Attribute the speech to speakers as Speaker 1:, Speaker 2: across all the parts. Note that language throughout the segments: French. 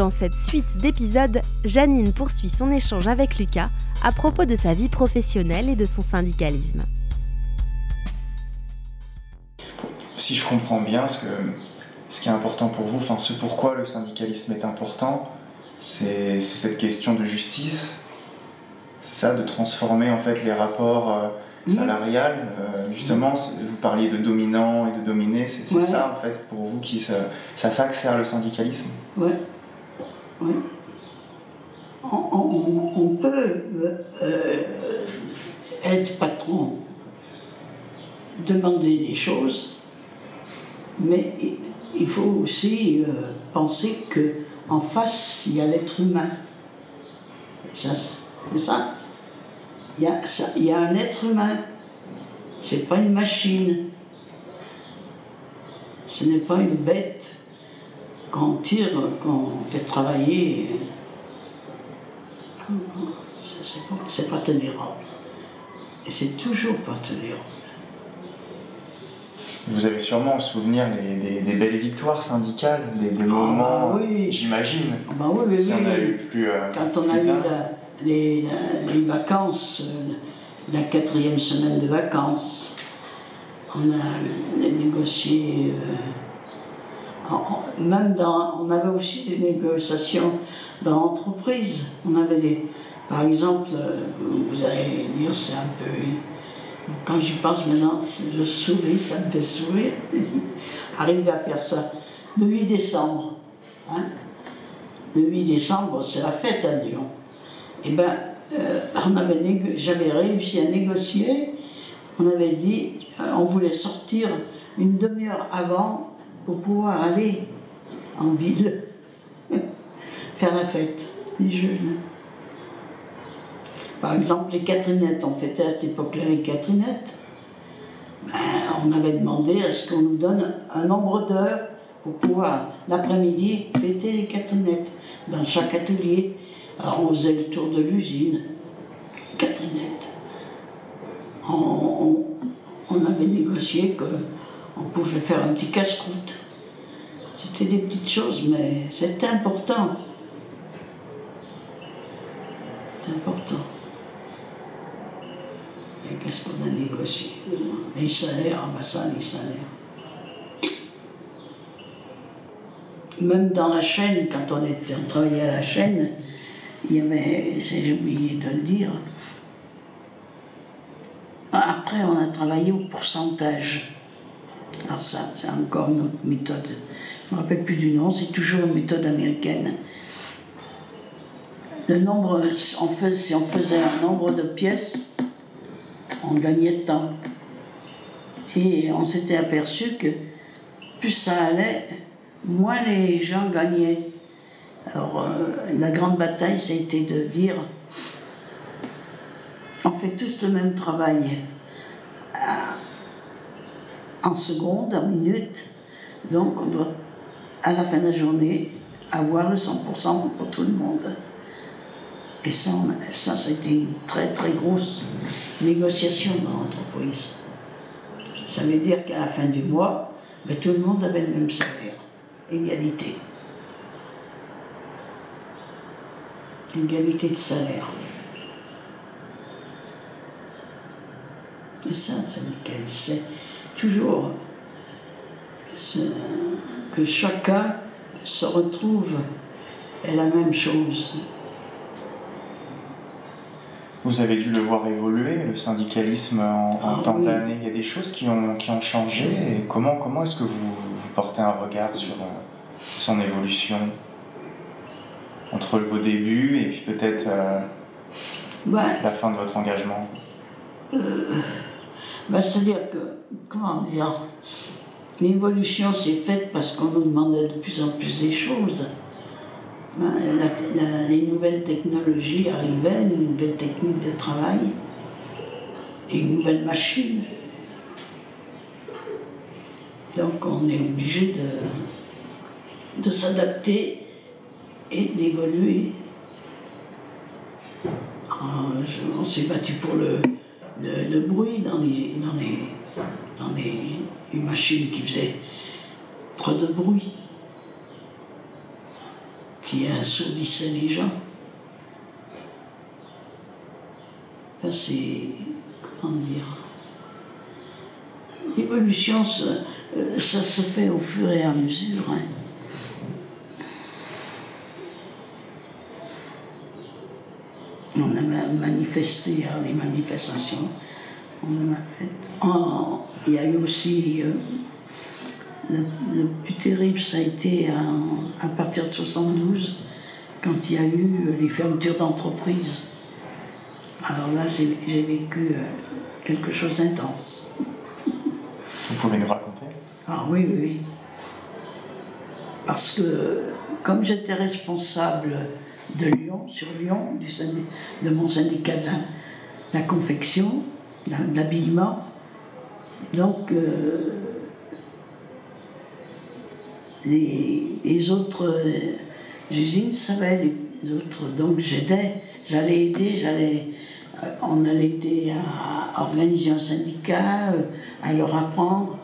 Speaker 1: Dans cette suite d'épisodes, Janine poursuit son échange avec Lucas à propos de sa vie professionnelle et de son syndicalisme.
Speaker 2: Si je comprends bien, ce, que, ce qui est important pour vous, enfin ce pourquoi le syndicalisme est important, c'est cette question de justice, c'est ça, de transformer en fait les rapports euh, salariales. Euh, justement, vous parliez de dominant et de dominé, c'est ça en fait pour vous qui ça, ça, sert le syndicalisme?
Speaker 3: Ouais. Oui. On, peut euh, être patron, demander des choses, mais il faut aussi euh, penser que en face il y a l'être humain. ça, c'est ça. Il y, a, il y a un être humain. C'est pas une machine. Ce n'est pas une bête qu'on tire, qu'on fait travailler, c'est pas, pas. Et c'est toujours pas tolérable.
Speaker 2: Vous avez sûrement en souvenir des, belles victoires syndicales, des, ah, moments, bah j'imagine.
Speaker 3: Ah, bah oui, oui, oui. Euh, Quand on a eu les, vacances, euh, la quatrième semaine de vacances, on a négocié. Euh, même dans, on avait aussi des négociations dans l'entreprise. On avait des, par exemple, euh, vous allez dire, c'est un peu. Quand j'y pense maintenant, je souris, ça me fait sourire. Arriver à faire ça. Le 8 décembre. Hein? Le 8 décembre, c'est la fête à Lyon. Et eh ben, euh, j'avais réussi à négocier. On avait dit, euh, on voulait sortir une demi-heure avant pour pouvoir aller en ville faire la fête, les jeunes. Par exemple, les Catherinettes, on fêtait à cette époque-là les Catherinettes. Ben, on avait demandé à ce qu'on nous donne un nombre d'heures pour pouvoir, l'après-midi, fêter les Catherinettes dans chaque atelier. Alors on faisait le tour de l'usine, Catherinettes. On, on avait négocié que on pouvait faire un petit casse-croûte. C'était des petites choses, mais c'est important. C'est important. Et qu'est-ce qu'on a négocié Les salaires, ben ça, les salaires. Même dans la chaîne, quand on, était, on travaillait à la chaîne, il y avait, j'ai oublié de le dire, après on a travaillé au pourcentage. Alors ça, c'est encore une autre méthode. Je ne me rappelle plus du nom, c'est toujours une méthode américaine. Le nombre, on si on faisait un nombre de pièces, on gagnait de temps. Et on s'était aperçu que plus ça allait, moins les gens gagnaient. Alors, euh, la grande bataille, ça a été de dire on fait tous le même travail en secondes, en minutes. Donc on doit, à la fin de la journée, avoir le 100% pour tout le monde. Et ça, ça, ça été une très très grosse négociation dans l'entreprise. Ça veut dire qu'à la fin du mois, ben, tout le monde avait le même salaire. Égalité. Égalité de salaire. Et ça, c'est toujours que chacun se retrouve est la même chose.
Speaker 2: Vous avez dû le voir évoluer, le syndicalisme en, ah tant d'années. Il y a des choses qui ont, qui ont changé. Et comment comment est-ce que vous, portez un regard sur euh, son évolution entre vos débuts et puis peut-être euh, la fin de votre engagement?
Speaker 3: euh, bah, C'est-à-dire que, comment dire, l'évolution s'est faite parce qu'on nous demandait de plus en plus des choses. Ben, les nouvelles technologies arrivaient, une nouvelle technique de travail et une nouvelle machine. Donc on est obligé de, de s'adapter et d'évoluer. Ah, on s'est battu pour le, le, bruit dans les, dans les, dans les, machines qui faisaient trop de bruit qui assourdissait les gens. c'est. comment dire. L'évolution, ça, euh, ça, se fait au fur et à mesure. Hein. On a manifesté à les manifestations. On a fait. il y a eu aussi. Euh, le, plus terrible, ça a été à, à partir de 72, quand il y a eu les fermetures d'entreprises. Alors là, j'ai vécu euh, quelque chose d'intense.
Speaker 2: Vous pouvez nous raconter?
Speaker 3: Ah oui, oui, oui. Parce que comme j'étais responsable de Lyon, sur Lyon, du de mon syndicat de la, confection, de l'habillement, donc euh, les, autres euh, usines savaient, les autres, donc j'aidais, j'allais aider, j'allais euh, on allait aider à organiser un syndicat, à leur apprendre.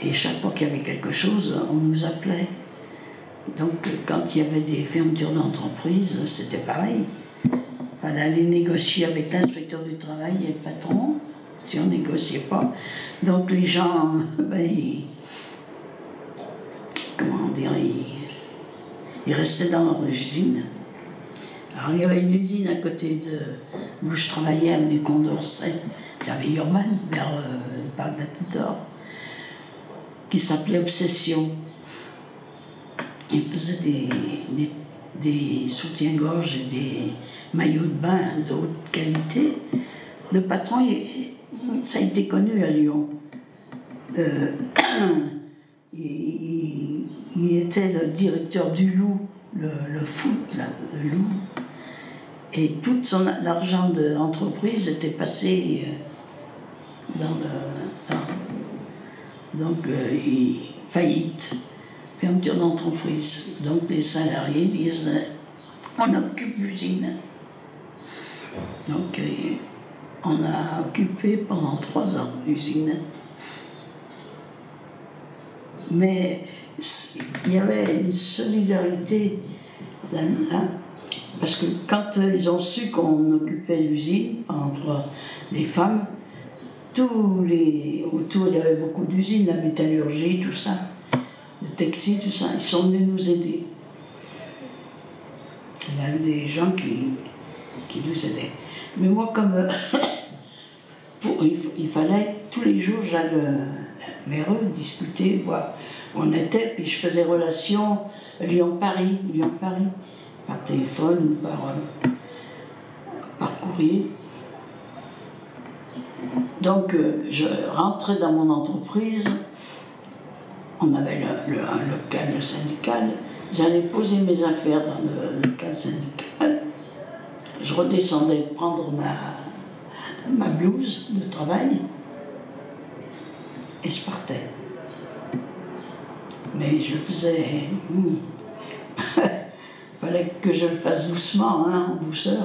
Speaker 3: Et chaque fois qu'il y avait quelque chose, on nous appelait. Donc quand il y avait des fermetures d'entreprise, c'était pareil. Il fallait aller négocier avec l'inspecteur du travail et le patron, si on négociait pas. Donc les gens, ben, comment dire, ils restaient dans leur usine. Alors il y avait une usine à côté de où je travaillais à Condorcet, j'avais Urban, vers euh, le parc d'Atitor, qui s'appelait Obsession. Il faisait des, des, soutiens-gorge et des maillots de bain de haute qualité. Le patron, ça a été connu à Lyon. Euh, il, il, était le directeur du Loup, le, le foot, le Loup. Et tout son l'argent de l'entreprise était passé euh, dans le. donc, euh, faillite, fermeture d'entreprise. Donc, les salariés disent on occupe l'usine. Donc, euh, on a occupé pendant trois ans l'usine. Mais il y avait une solidarité là, parce que quand ils ont su qu'on occupait l'usine, entre les femmes, tous les, autour il y avait beaucoup d'usines, la métallurgie, tout ça, le textile, tout ça, ils sont venus nous aider. Il y a des gens qui, qui nous aidaient. Mais moi, comme il, fallait tous les jours, j'allais vers eux, discuter, voir où on était, puis je faisais relation Lyon-Paris, Lyon-Paris par téléphone ou par, euh, par courrier. Donc euh, je rentrais dans mon entreprise, on avait le, un local syndical, j'allais poser mes affaires dans le local syndical, je redescendais prendre ma, ma blouse de travail et je partais. Mais je faisais... Hmm, fallait que je le fasse doucement, hein, en douceur.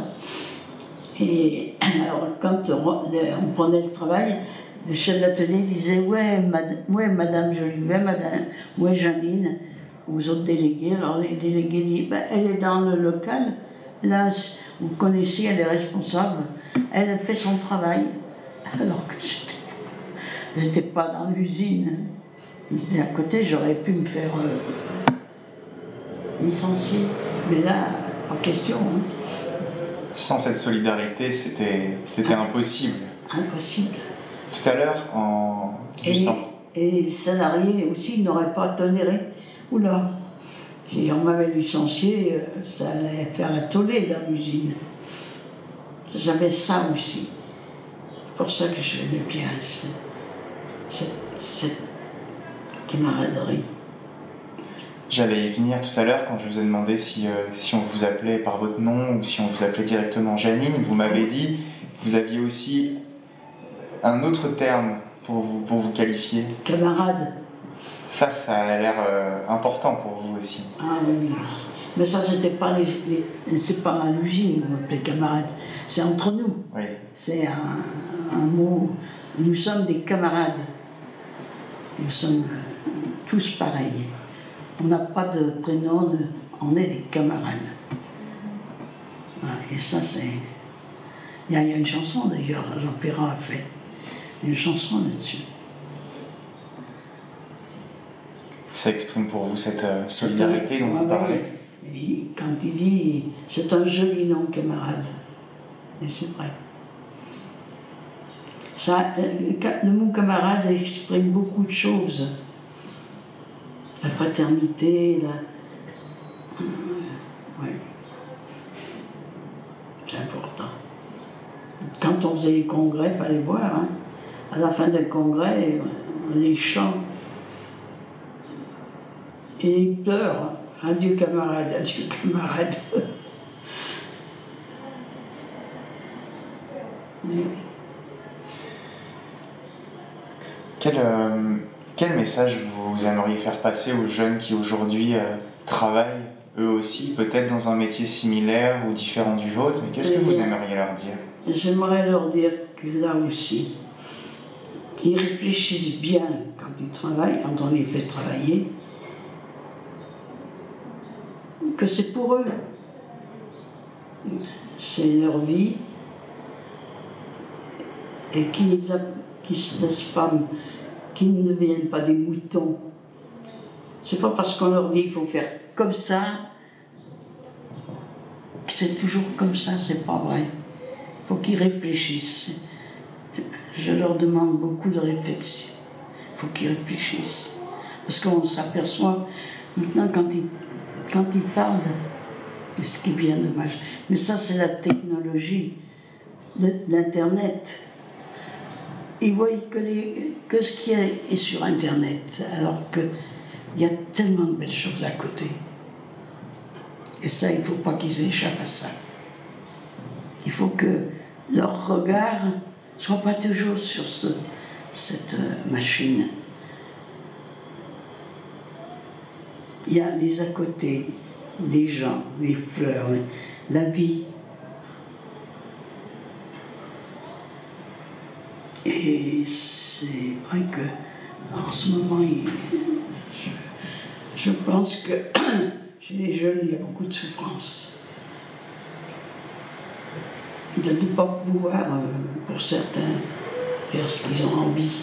Speaker 3: Et alors, quand on, prenait le travail, le chef d'atelier disait Ouais, madame, ouais, madame Jolivet, madame, ouais, Janine, aux autres délégués. Alors, les délégués disent bah, Elle est dans le local, là, vous connaissez, elle est responsable, elle fait son travail. Alors que j'étais n'étais pas dans l'usine. C'était à côté, j'aurais pu me faire euh, licencier. Mais là, en question. Hein.
Speaker 2: Sans cette solidarité, c'était, c'était ah. impossible.
Speaker 3: Impossible.
Speaker 2: Tout à l'heure, en.
Speaker 3: Et, et les salariés aussi n'auraient pas toléré. Oula, si on m'avait licencié, euh, ça allait faire la tollée dans l'usine. J'avais ça aussi. C'est pour ça que je l'aimais bien, cette, cette camaraderie.
Speaker 2: J'allais y venir tout à l'heure quand je vous ai demandé si, euh, si on vous appelait par votre nom ou si on vous appelait directement Janine. Vous m'avez dit que vous aviez aussi un autre terme pour vous, pour vous qualifier.
Speaker 3: Camarade.
Speaker 2: Ça, ça a l'air euh, important pour vous aussi.
Speaker 3: Ah oui, oui. Mais ça, c'était pas les, c'est pas à l'usine qu'on appelait camarades. C'est entre nous.
Speaker 2: Oui.
Speaker 3: C'est un, un, mot. Nous sommes des camarades. Nous sommes. Euh, tous pareils. On n'a pas de prénom, on est des camarades. et ça, c'est. Il y, a une chanson d'ailleurs, Jean Ferrand a fait une chanson là-dessus.
Speaker 2: Ça exprime pour vous cette euh, solidarité dont vous parlez?
Speaker 3: Quand il dit c'est un joli nom, camarade. Et c'est vrai. Ça, euh, le mot camarade exprime beaucoup de choses. La fraternité, la. Euh, oui. C'est important. Quand on faisait les congrès, il fallait voir, hein. À la fin d'un congrès, les chants. Et ils pleurent. Adieu camarade, adieu camarade.
Speaker 2: Quel, euh, quel, message vous aimeriez faire passer aux jeunes qui aujourd'hui euh, travaillent eux aussi, peut-être dans un métier similaire ou différent du vôtre, mais qu'est-ce que vous aimeriez leur dire?
Speaker 3: J'aimerais leur dire que là aussi, ils réfléchissent bien quand ils travaillent, quand on les fait travailler, que c'est pour eux. C'est leur vie. Et qu'ils ne se laissent qu'ils ne deviennent pas des moutons. C'est pas parce qu'on leur dit qu'il faut faire comme ça que c'est toujours comme ça, c'est pas vrai. Il faut qu'ils réfléchissent. Je leur demande beaucoup de réflexion. Il faut qu'ils réfléchissent. Parce qu'on s'aperçoit maintenant quand ils, quand ils parlent, ce qui est bien dommage. Mais ça, c'est la technologie d'Internet. Ils voient que, les, que ce qui est, sur Internet, alors qu'il y a tellement de belles choses à côté. Et ça, il ne faut pas qu'ils échappent à ça. Il faut que leur regard soit pas toujours sur ce, cette euh, machine. Il y a les à côté, les gens, les fleurs, la vie. Et c'est vrai que en ce moment, je, je pense que chez les jeunes, il y a beaucoup de souffrance de ne pas pouvoir, pour certains, faire ce qu'ils ont envie.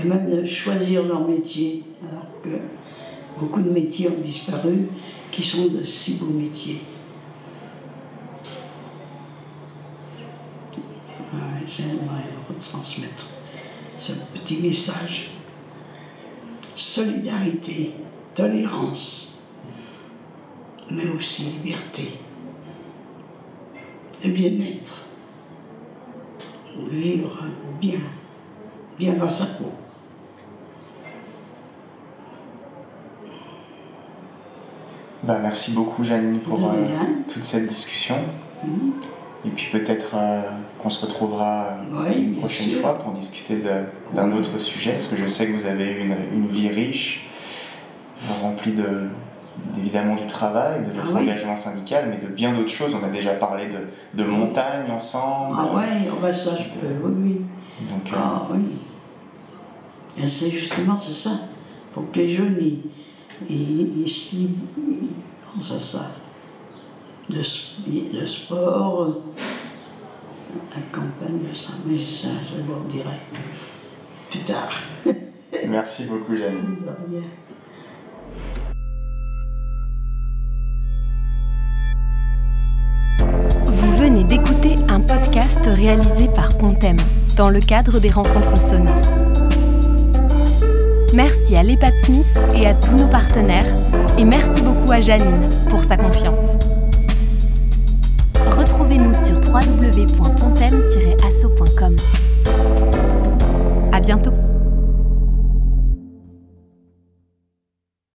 Speaker 3: Et même de choisir leur métier, alors que beaucoup de métiers ont disparu, qui sont de si beaux métiers. J'aimerais retransmettre ce petit message. Solidarité, tolérance, mais aussi liberté le bien-être, vivre bien, bien dans sa peau.
Speaker 2: Bah, merci beaucoup Janine pour euh, toute cette discussion. Mm. Et puis peut-être euh, qu'on se retrouvera euh, une prochaine fois pour discuter d'un autre sujet, parce que je sais que vous avez une, une vie riche, remplie de, évidemment du travail, de ah votre engagement syndical, mais de bien d'autres choses. On a déjà parlé de, de montagne ensemble.
Speaker 3: Ah ouais, oh bah ça je peux, oui, oui. Donc, euh, ah oui. Et c'est justement, c'est ça. Il faut que les jeunes, ils, ils, ils, pensent à ça. Le, le, sport, la campagne, ça, mais ça, je leur dirai plus tard.
Speaker 2: Merci beaucoup, Janine.
Speaker 1: D'écouter un podcast réalisé par Pontem dans le cadre des rencontres sonores. Merci à l'EHPAD Smith et à tous nos partenaires et merci beaucoup à Janine pour sa confiance. Retrouvez-nous sur www.pontem-asso.com. À bientôt.